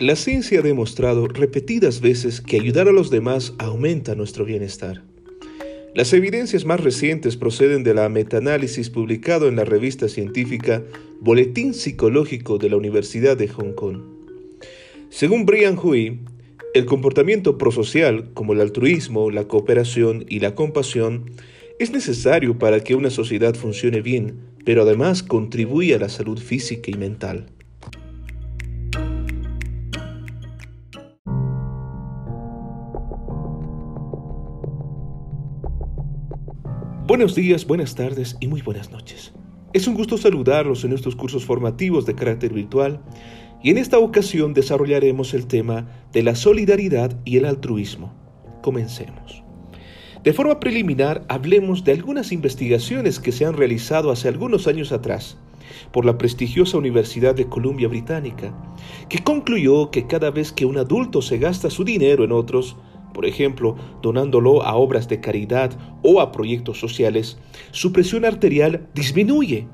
La ciencia ha demostrado repetidas veces que ayudar a los demás aumenta nuestro bienestar. Las evidencias más recientes proceden de la metaanálisis publicado en la revista científica Boletín Psicológico de la Universidad de Hong Kong. Según Brian Hui, el comportamiento prosocial, como el altruismo, la cooperación y la compasión, es necesario para que una sociedad funcione bien, pero además contribuye a la salud física y mental. Buenos días, buenas tardes y muy buenas noches. Es un gusto saludarlos en estos cursos formativos de carácter virtual y en esta ocasión desarrollaremos el tema de la solidaridad y el altruismo. Comencemos. De forma preliminar, hablemos de algunas investigaciones que se han realizado hace algunos años atrás por la prestigiosa Universidad de Columbia Británica, que concluyó que cada vez que un adulto se gasta su dinero en otros, por ejemplo, donándolo a obras de caridad o a proyectos sociales, su presión arterial disminuye.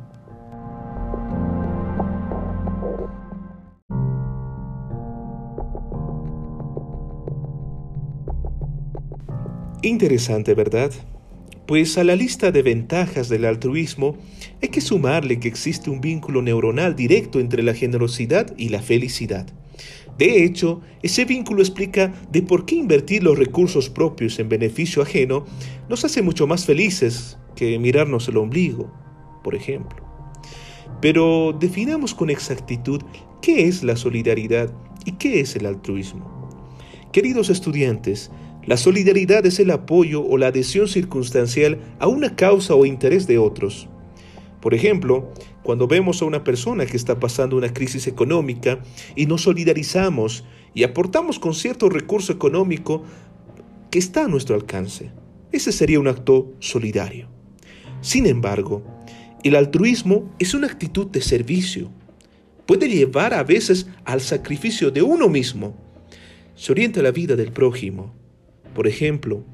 Interesante, ¿verdad? Pues a la lista de ventajas del altruismo hay que sumarle que existe un vínculo neuronal directo entre la generosidad y la felicidad. De hecho, ese vínculo explica de por qué invertir los recursos propios en beneficio ajeno nos hace mucho más felices que mirarnos el ombligo, por ejemplo. Pero definamos con exactitud qué es la solidaridad y qué es el altruismo. Queridos estudiantes, la solidaridad es el apoyo o la adhesión circunstancial a una causa o interés de otros. Por ejemplo, cuando vemos a una persona que está pasando una crisis económica y nos solidarizamos y aportamos con cierto recurso económico que está a nuestro alcance. Ese sería un acto solidario. Sin embargo, el altruismo es una actitud de servicio. Puede llevar a veces al sacrificio de uno mismo. Se orienta la vida del prójimo. Por ejemplo,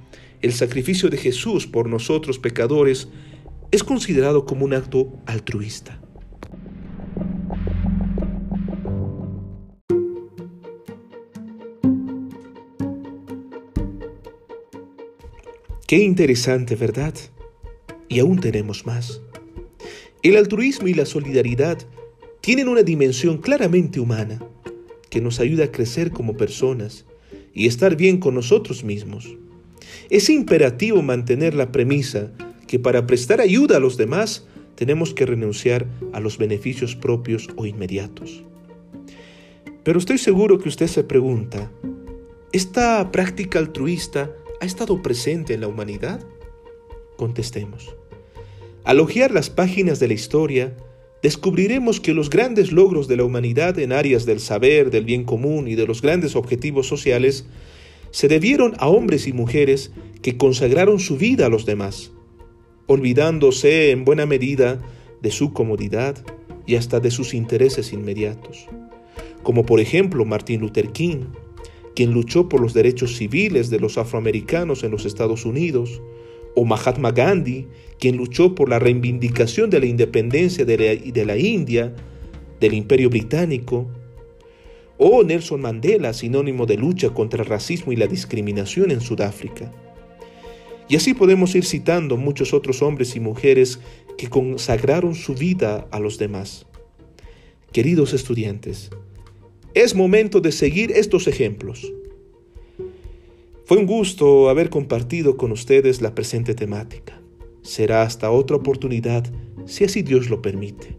el sacrificio de Jesús por nosotros pecadores es considerado como un acto altruista. Qué interesante, ¿verdad? Y aún tenemos más. El altruismo y la solidaridad tienen una dimensión claramente humana que nos ayuda a crecer como personas y estar bien con nosotros mismos. Es imperativo mantener la premisa que para prestar ayuda a los demás tenemos que renunciar a los beneficios propios o inmediatos. Pero estoy seguro que usted se pregunta, ¿esta práctica altruista ha estado presente en la humanidad? Contestemos. Al hojear las páginas de la historia, descubriremos que los grandes logros de la humanidad en áreas del saber, del bien común y de los grandes objetivos sociales se debieron a hombres y mujeres que consagraron su vida a los demás, olvidándose en buena medida de su comodidad y hasta de sus intereses inmediatos, como por ejemplo Martin Luther King, quien luchó por los derechos civiles de los afroamericanos en los Estados Unidos, o Mahatma Gandhi, quien luchó por la reivindicación de la independencia de la, de la India, del Imperio Británico, o Nelson Mandela, sinónimo de lucha contra el racismo y la discriminación en Sudáfrica. Y así podemos ir citando muchos otros hombres y mujeres que consagraron su vida a los demás. Queridos estudiantes, es momento de seguir estos ejemplos. Fue un gusto haber compartido con ustedes la presente temática. Será hasta otra oportunidad, si así Dios lo permite.